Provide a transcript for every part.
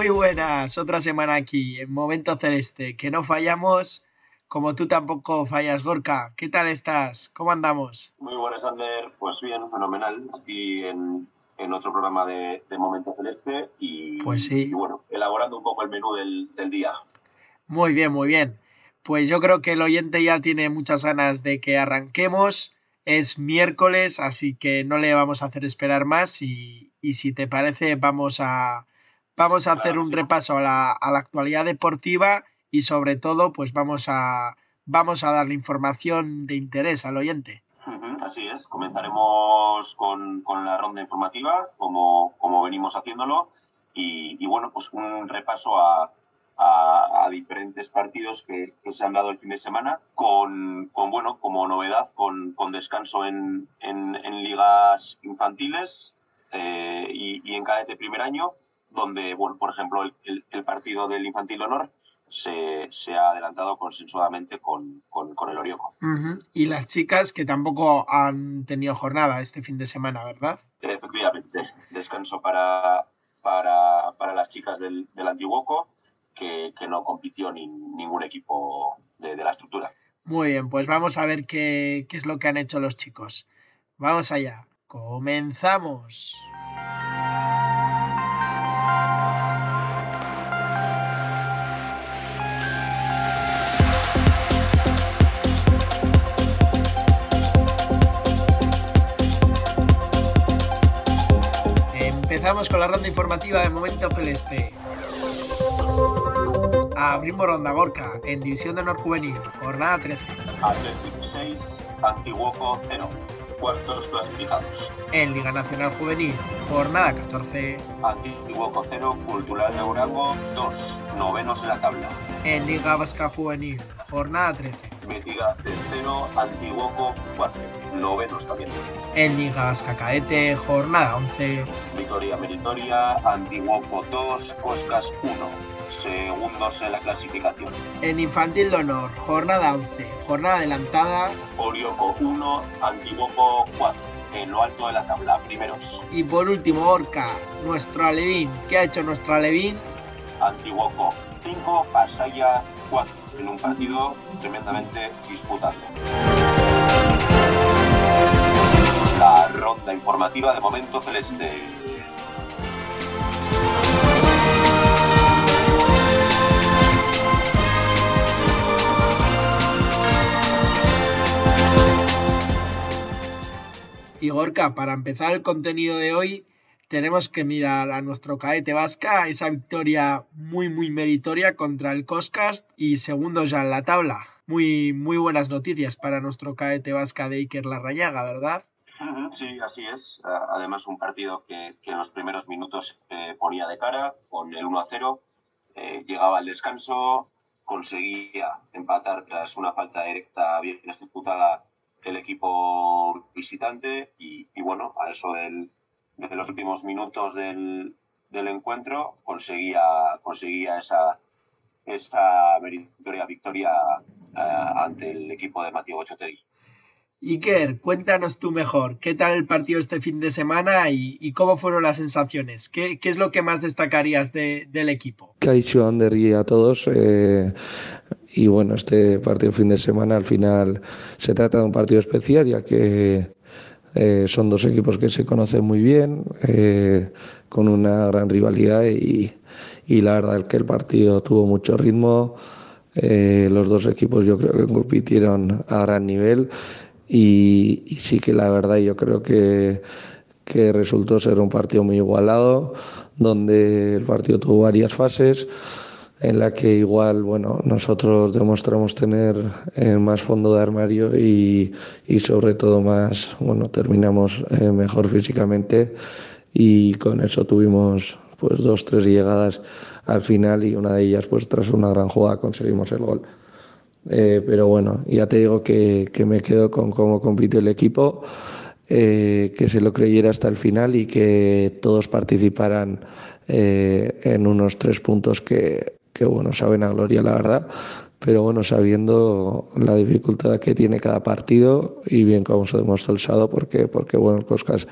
Muy buenas, otra semana aquí en Momento Celeste, que no fallamos, como tú tampoco fallas, Gorka. ¿Qué tal estás? ¿Cómo andamos? Muy buenas, Ander. Pues bien, fenomenal. Aquí en, otro programa de, Momento Celeste y, pues sí. y, bueno, elaborando un poco el menú del, del día. Muy bien, muy bien. Pues yo creo que el oyente ya tiene muchas ganas de que arranquemos. Es miércoles, así que no le vamos a hacer esperar más y, y si te parece vamos a, Vamos a hacer un repaso a la, actualidad deportiva y sobre todo pues vamos a, vamos a darle información de interés al oyente. Así es, comenzaremos con, la ronda informativa, como, como venimos haciéndolo, y, bueno, pues un repaso a, diferentes partidos que, se han dado el fin de semana, con, bueno, como novedad, con, descanso en, ligas infantiles eh, y, y, en cadete primer año, donde, bueno, por ejemplo, el, partido del Infantil Honor se, ha adelantado consensuadamente con, el Orioco. Y las chicas que tampoco han tenido jornada este fin de semana, ¿verdad? Efectivamente, descanso para, para, las chicas del, del Antiguoco, que, no compitió ni, ningún equipo de, de, la estructura. Muy bien, pues vamos a ver qué, qué es lo que han hecho los chicos. Vamos allá, comenzamos. Empezamos con la ronda informativa de Momento Celeste. Abrimos ronda Gorka en División de Honor Juvenil, jornada 13. Atlético 6, Antiguoco 0. Cuartos clasificados. En Liga Nacional Juvenil, jornada 14. Antiguoco 0, Cultural de Urango 2. Novenos en la tabla. En Liga Vasca Juvenil, jornada 13. Metigas 0, Antiguoco 4. Novenos también. En Liga Vasca Caete, jornada 11. Victoria Meritoria, Antiguoco 2, Coscas 1. Segundos en la clasificación. En Infantil de Honor, jornada 11. Jornada adelantada. Orioco 1, Antiguoco 4 en lo alto de la tabla, primeros. Y por último, Orca, nuestro Alevín. ¿Qué ha hecho nuestro Alevín? Antiguoco 5, Pasaya 4, en un partido tremendamente disputado. La ronda informativa de momento celeste. Y Gorka, para empezar el contenido de hoy, tenemos que mirar a nuestro caete vasca, esa victoria muy, muy meritoria contra el Coscast y segundo ya en la tabla. Muy, muy buenas noticias para nuestro caete vasca de Iker Larrañaga, ¿verdad? Sí, así es. Además, un partido que, en los primeros minutos eh, ponía de cara con el 1 a 0. Eh, llegaba al descanso, conseguía empatar tras una falta directa bien ejecutada el equipo visitante y bueno, a eso del desde los últimos minutos del, encuentro conseguía, conseguía esa, esa meritoria victoria eh, ante el equipo de Matías Ochotegui. Iker, cuéntanos tú mejor, ¿qué tal el partido este fin de semana y, cómo fueron las sensaciones? ¿Qué, es lo que más destacarías del equipo? Que ha dicho Ander y a todos. Eh, y bueno, este partido fin de semana al final se trata de un partido especial, ya que eh, son dos equipos que se conocen muy bien, eh, con una gran rivalidad y, la verdad es que el partido tuvo mucho ritmo. Eh, los dos equipos yo creo que compitieron a gran nivel y, sí que la verdad yo creo que, que resultó ser un partido muy igualado, donde el partido tuvo varias fases en la que igual, bueno, nosotros demostramos tener eh, más fondo de armario y, y, sobre todo más, bueno, terminamos eh, mejor físicamente y con eso tuvimos pues dos, tres llegadas al final y una de ellas pues tras una gran jugada conseguimos el gol. Eh, pero bueno, ya te digo que, que me quedo con cómo compitió el equipo, eh, que se lo creyera hasta el final y que todos participaran eh, en unos tres puntos que, que, bueno, saben a gloria la verdad, pero bueno, sabiendo la dificultad que tiene cada partido y bien como se demostró el sábado, porque, porque bueno, el Coscas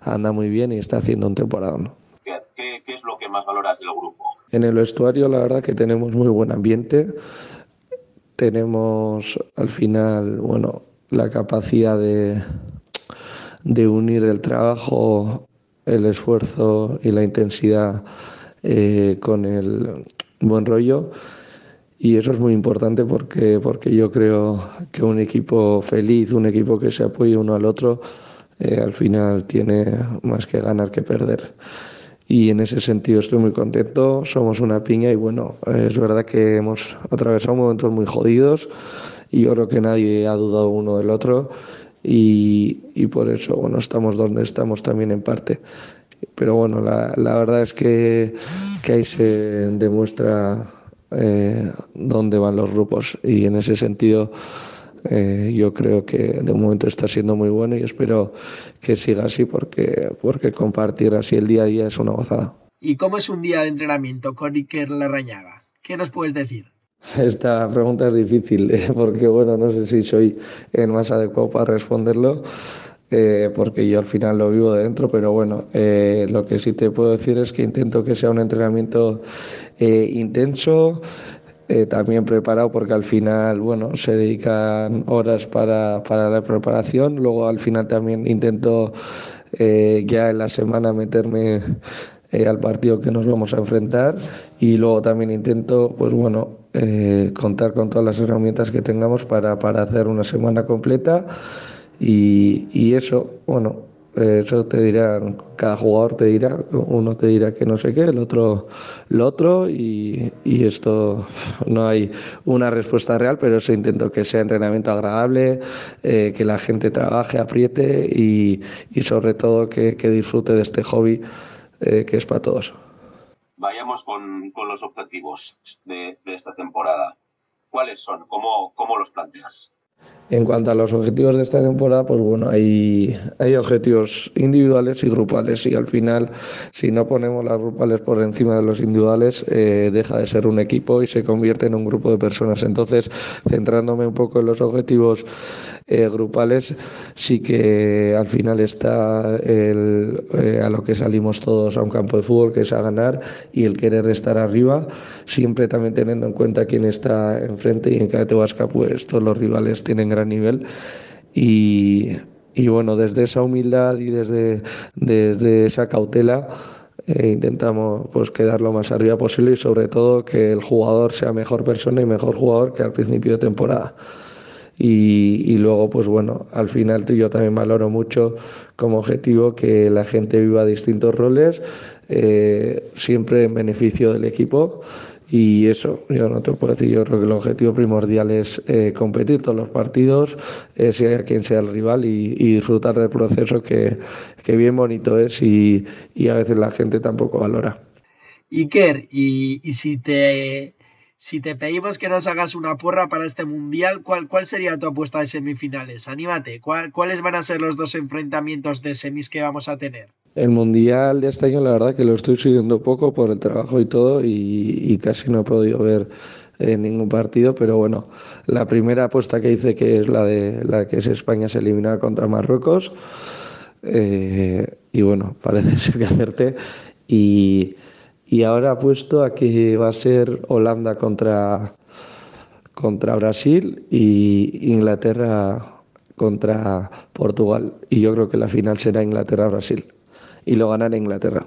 anda muy bien y está haciendo un temporada. ¿no? ¿Qué, ¿Qué es lo que más valoras del grupo? En el vestuario la verdad que tenemos muy buen ambiente tenemos al final, bueno, la capacidad de, de unir el trabajo, el esfuerzo y la intensidad eh, con el buen rollo. Y eso es muy importante porque, porque yo creo que un equipo feliz, un equipo que se apoye uno al otro, eh, al final tiene más que ganar que perder y en ese sentido estoy muy contento, somos una piña y bueno, es verdad que hemos atravesado momentos muy jodidos y yo creo que nadie ha dudado uno del otro y, y por eso bueno, estamos donde estamos también en parte. Pero bueno, la, la verdad es que, que ahí se demuestra eh, dónde van los grupos y en ese sentido eh, yo creo que de momento está siendo muy bueno y espero que siga así porque, porque compartir así el día a día es una gozada. ¿Y cómo es un día de entrenamiento con Iker Larrañaga? ¿Qué nos puedes decir? Esta pregunta es difícil eh, porque bueno, no sé si soy el más adecuado para responderlo. Eh, porque yo al final lo vivo de dentro, pero bueno, eh, lo que sí te puedo decir es que intento que sea un entrenamiento eh, intenso, eh, también preparado porque al final, bueno, se dedican horas para, para la preparación. Luego al final también intento ya en la semana meterme al partido que nos vamos a enfrentar y luego también intento, pues bueno, contar con todas las herramientas que tengamos para, para hacer una semana completa y, y eso, bueno, eso te dirán, cada jugador te dirá, uno te dirá que no sé qué, el otro lo otro y, y, esto no hay una respuesta real, pero eso intento que sea entrenamiento agradable, eh, que la gente trabaje, apriete y, y sobre todo que, que, disfrute de este hobby eh, que es para todos. Vayamos con, con los objetivos de, de, esta temporada. ¿Cuáles son? ¿Cómo, cómo los planteas? En cuanto a los objetivos de esta temporada, pues bueno, hay, hay objetivos individuales y grupales y al final, si no ponemos las grupales por encima de los individuales, eh, deja de ser un equipo y se convierte en un grupo de personas. Entonces, centrándome un poco en los objetivos eh, grupales, sí que al final está el, eh, a lo que salimos todos a un campo de fútbol, que es a ganar y el querer estar arriba, siempre también teniendo en cuenta quién está enfrente y en cada Tehuasca, pues todos los rivales tienen nivel y, y bueno, desde esa humildad y desde, desde esa cautela eh, intentamos pues quedar lo más arriba posible y sobre todo que el jugador sea mejor persona y mejor jugador que al principio de temporada. Y, y, luego, pues bueno, al final yo también valoro mucho como objetivo que la gente viva distintos roles, eh, siempre en beneficio del equipo y eso, yo no te puedo decir, yo creo que el objetivo primordial es eh, competir todos los partidos, eh, sea quien sea el rival, y, disfrutar del proceso que, que, bien bonito es y, y, a veces la gente tampoco valora. Iker, y, y si te si te pedimos que nos hagas una porra para este mundial, ¿cuál, cuál sería tu apuesta de semifinales? Anímate, ¿cuál, ¿cuáles van a ser los dos enfrentamientos de semis que vamos a tener? El mundial de este año, la verdad que lo estoy siguiendo poco por el trabajo y todo, y, casi no he podido ver en ningún partido, pero bueno, la primera apuesta que hice, que es la de la que es España se elimina contra Marruecos, eh, y bueno, parece ser que acerté. Y y ahora apuesto a que va a ser Holanda contra, contra Brasil y Inglaterra contra Portugal. Y yo creo que la final será Inglaterra-Brasil. Y lo ganará Inglaterra.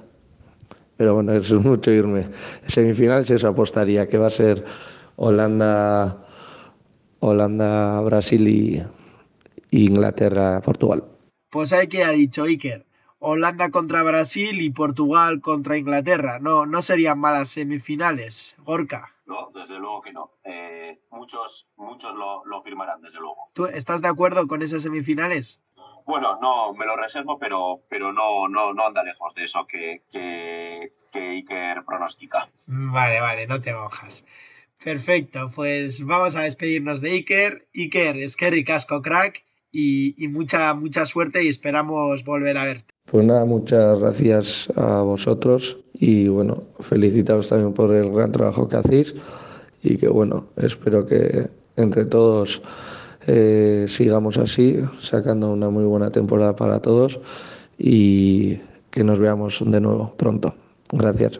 Pero bueno, eso es mucho irme. Semifinales eso apostaría, que va a ser Holanda, Holanda, Brasil y, y Inglaterra, Portugal. Pues hay que ha dicho Iker. Holanda contra Brasil y Portugal contra Inglaterra. No, no serían malas semifinales, Gorka. No, desde luego que no. Eh, muchos muchos lo, lo, firmarán, desde luego. ¿Tú estás de acuerdo con esas semifinales? Bueno, no, me lo reservo, pero, pero no, no, no anda lejos de eso que, que, que Iker pronostica. Vale, vale, no te mojas. Perfecto, pues vamos a despedirnos de Iker. Iker, es que ricasco crack y, y, mucha, mucha suerte y esperamos volver a verte. Pues nada, muchas gracias a vosotros y bueno, felicitaros también por el gran trabajo que hacéis y que bueno, espero que entre todos eh, sigamos así, sacando una muy buena temporada para todos y que nos veamos de nuevo pronto. Gracias.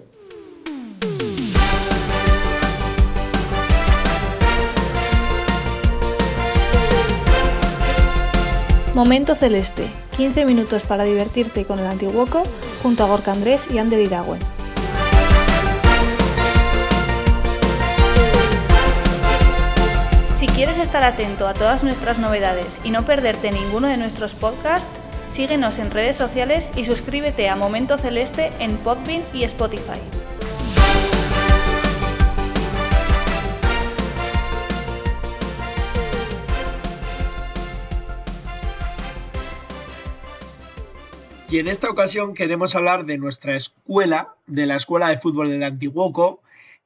Momento Celeste, 15 minutos para divertirte con el Antiguoco junto a Gorka Andrés y Ander Iragüen. Quieres estar atento a todas nuestras novedades y no perderte ninguno de nuestros podcasts, síguenos en redes sociales y suscríbete a Momento Celeste en Podbean y Spotify. Y en esta ocasión queremos hablar de nuestra escuela, de la Escuela de Fútbol del Antiguoco,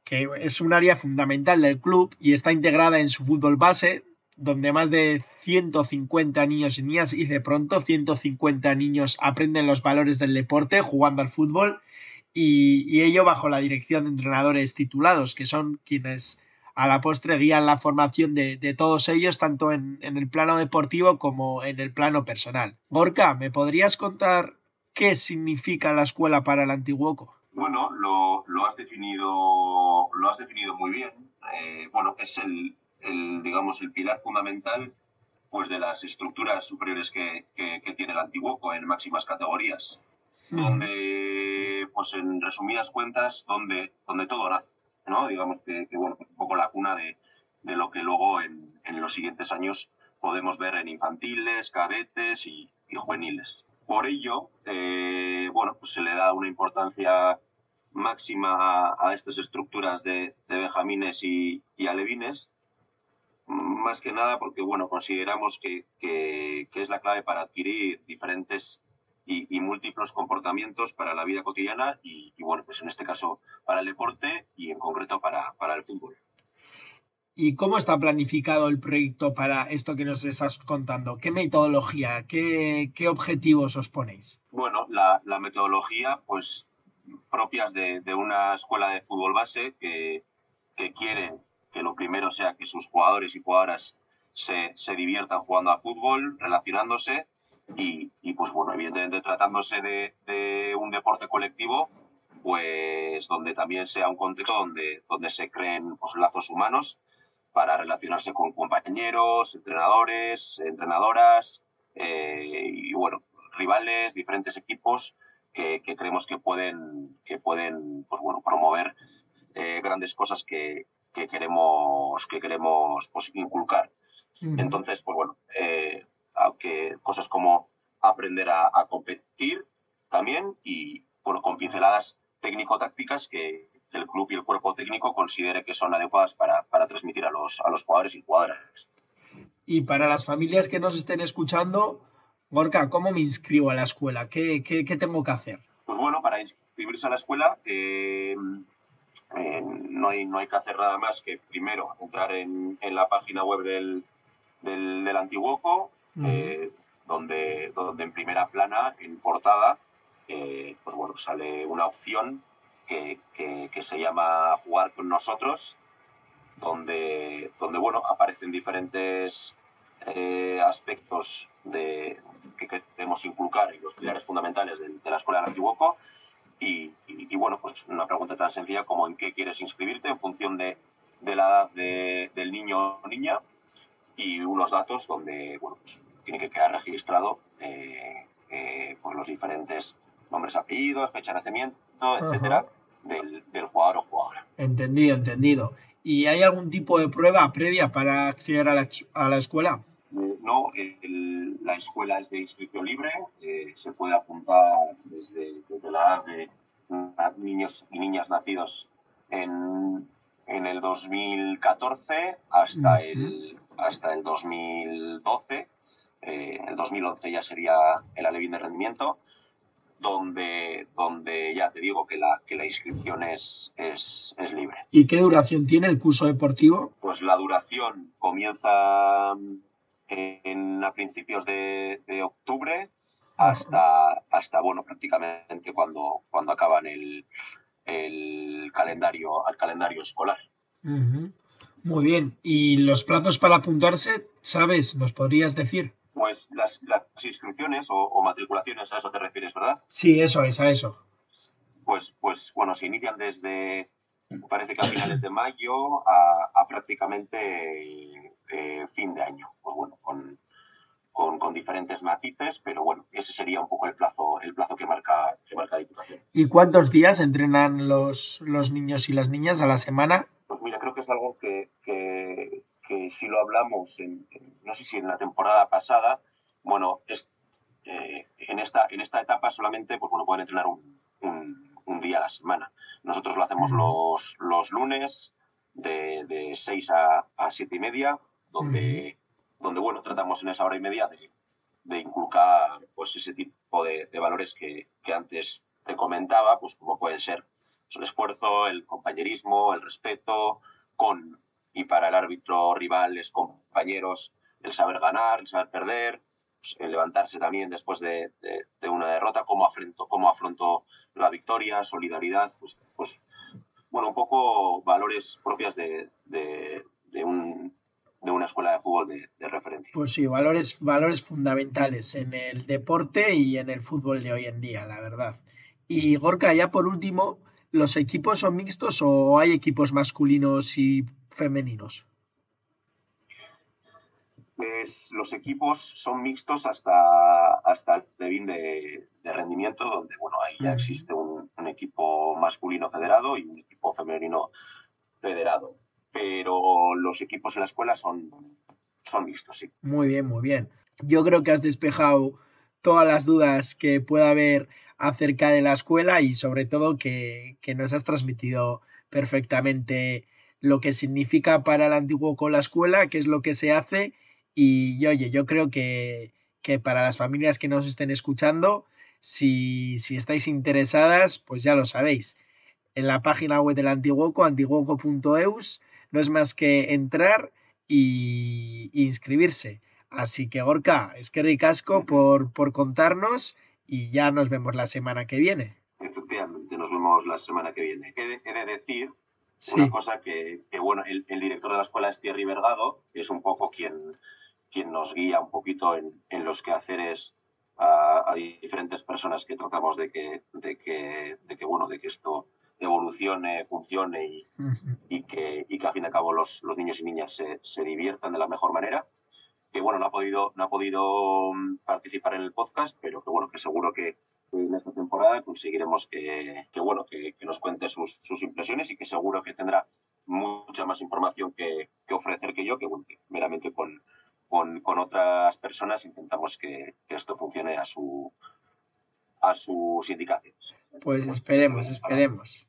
que es un área fundamental del club y está integrada en su fútbol base, donde más de 150 niños y niñas, y de pronto 150 niños aprenden los valores del deporte jugando al fútbol, y, y ello bajo la dirección de entrenadores titulados, que son quienes a la postre guían la formación de, de todos ellos, tanto en, en, el plano deportivo como en el plano personal. Gorka, ¿me podrías contar qué significa la escuela para el Antiguoco? Bueno, lo, lo, has, definido, lo has definido muy bien. Eh, bueno, es el, el, digamos, el pilar fundamental pues, de las estructuras superiores que, que, que tiene el Antiguoco en máximas categorías, mm. donde, pues en resumidas cuentas, donde, donde todo nace. ¿no? Digamos que, que bueno, un poco la cuna de, de lo que luego en, en, los siguientes años podemos ver en infantiles, cadetes y, y juveniles. Por ello, eh, bueno, pues se le da una importancia máxima a, a estas estructuras de, de benjamines y, y, alevines, más que nada porque, bueno, consideramos que, que, que es la clave para adquirir diferentes y, y, múltiples comportamientos para la vida cotidiana y, y, bueno, pues en este caso para el deporte y en concreto para, para el fútbol. ¿Y cómo está planificado el proyecto para esto que nos estás contando? ¿Qué metodología, qué, qué objetivos os ponéis? Bueno, la, la metodología, pues propias de, de, una escuela de fútbol base que, que quiere que lo primero sea que sus jugadores y jugadoras se, se diviertan jugando a fútbol, relacionándose y, y, pues bueno, evidentemente tratándose de, de, un deporte colectivo, pues donde también sea un contexto donde, donde se creen pues, lazos humanos para relacionarse con compañeros, entrenadores, entrenadoras eh, y bueno, rivales, diferentes equipos que, que, creemos que pueden, que pueden pues, bueno, promover eh, grandes cosas que, que queremos, que queremos pues, inculcar. Entonces, pues bueno, eh, aunque cosas como aprender a, a, competir también y bueno, con pinceladas técnico-tácticas que, que, el club y el cuerpo técnico considere que son adecuadas para, para transmitir a los, a los jugadores y jugadoras. Y para las familias que nos estén escuchando, Gorka, ¿cómo me inscribo a la escuela? ¿Qué, qué, qué tengo que hacer? Pues bueno, para a la escuela eh, eh, no, hay, no hay que hacer nada más que primero entrar en, en la página web del, del, del Antiguoco, eh, donde, donde en primera plana, en portada, eh, pues bueno, sale una opción que, que, que, se llama Jugar con nosotros, donde, donde bueno, aparecen diferentes aspectos de, que queremos inculcar y los pilares fundamentales de, de la Escuela del Antiguoco. Y, y, y, bueno, pues una pregunta tan sencilla como en qué quieres inscribirte en función de, de la edad de, del niño o niña y unos datos donde bueno, pues, tiene que quedar registrado eh, eh, pues los diferentes nombres, apellidos, fecha de nacimiento, etcétera, del, del, jugador o jugadora. Entendido, entendido. ¿Y hay algún tipo de prueba previa para acceder a la, a la escuela? No, el, la escuela es de inscripción libre, eh, se puede apuntar desde, desde la edad de niños y niñas nacidos en, en el 2014 hasta, uh -huh. el, hasta el 2012 eh, el 2011 ya sería el alevín de rendimiento, donde, donde ya te digo que la, que la inscripción es, es, es libre. ¿Y qué duración tiene el curso deportivo? Pues la duración comienza en, a principios de, de octubre hasta, hasta, bueno, prácticamente cuando, cuando acaban el, el calendario, al calendario escolar. Muy bien. ¿Y los plazos para apuntarse, sabes? ¿Nos podrías decir? Pues las, las inscripciones o, matriculaciones, a eso te refieres, ¿verdad? Sí, eso es, a eso. Pues, pues bueno, se inician desde, parece que a finales de mayo a, prácticamente eh, fin de año. Pues bueno, con, con, diferentes matices, pero bueno, ese sería un poco el plazo, el plazo que marca, que marca Diputación. ¿Y cuántos días entrenan los, los niños y las niñas a la semana? Pues mira, creo que es algo que, que, si lo hablamos, en, no sé si en la temporada pasada, bueno, es, eh, en, esta, en esta etapa solamente pues, bueno, pueden entrenar un, un, día a la semana. Nosotros lo hacemos los, los lunes de, de 6 a, a 7 y media, donde donde bueno, tratamos en esa hora y media de, de inculcar pues, ese tipo de, de valores que, que, antes te comentaba, pues como pueden ser pues, el esfuerzo, el compañerismo, el respeto, con y para el árbitro, rivales, compañeros, el saber ganar, el saber perder, pues, el levantarse también después de, de, una derrota, cómo afronto, cómo afronto la victoria, solidaridad, pues, pues bueno, un poco valores propias de, de un, de una escuela de fútbol de, referencia. Pues sí, valores, valores fundamentales en el deporte y en el fútbol de hoy en día, la verdad. Y Gorka, ya por último, ¿los equipos son mixtos o hay equipos masculinos y femeninos? Pues los equipos son mixtos hasta, hasta el Levin de, de, rendimiento, donde bueno, ahí ya existe un, un equipo masculino federado y un equipo femenino federado pero los equipos en la escuela son, son mixtos, sí. Muy bien, muy bien. Yo creo que has despejado todas las dudas que pueda haber acerca de la escuela y sobre todo que, que nos has transmitido perfectamente lo que significa para el antiguo con la escuela, qué es lo que se hace y, oye, yo creo que, que para las familias que nos estén escuchando, si, si estáis interesadas, pues ya lo sabéis. En la página web del Antiguoco, antiguoco.eus, no es más que entrar y, inscribirse. Así que Gorka, es que ricasco por, por contarnos y ya nos vemos la semana que viene. Efectivamente, nos vemos la semana que viene. He de, decir una cosa que, bueno, el, director de la escuela es Thierry Vergado, que es un poco quien, quien nos guía un poquito en, en los quehaceres a, a, diferentes personas que tratamos de que, de que, de que, bueno, de que esto evolucione, funcione y, y, que, y que a fin de cabo los, los niños y niñas se, se, diviertan de la mejor manera. Que bueno, no ha podido, no ha podido mm, participar en el podcast, pero que bueno, que seguro que en esta temporada conseguiremos que, que bueno, que, que, nos cuente sus, sus impresiones y que seguro que tendrá mucha más información que, que ofrecer que yo, que bueno, que meramente con, con, con, otras personas intentamos que, que esto funcione a, su, a sus indicaciones. Pues esperemos, esperemos.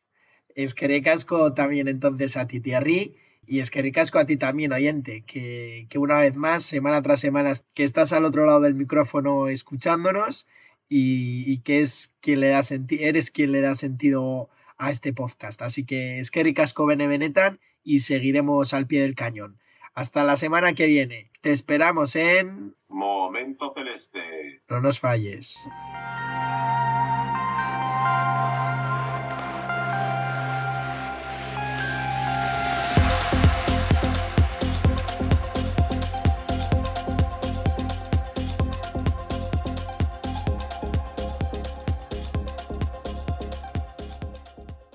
Es que recasco también entonces a ti, Thierry, y es que recasco a ti también, oyente, que, que, una vez más, semana tras semana, que estás al otro lado del micrófono escuchándonos y, y que es quien le da eres quien le da sentido a este podcast. Así que es que ricasco benevenetan y seguiremos al pie del cañón. Hasta la semana que viene. Te esperamos en... Momento Celeste. No nos falles.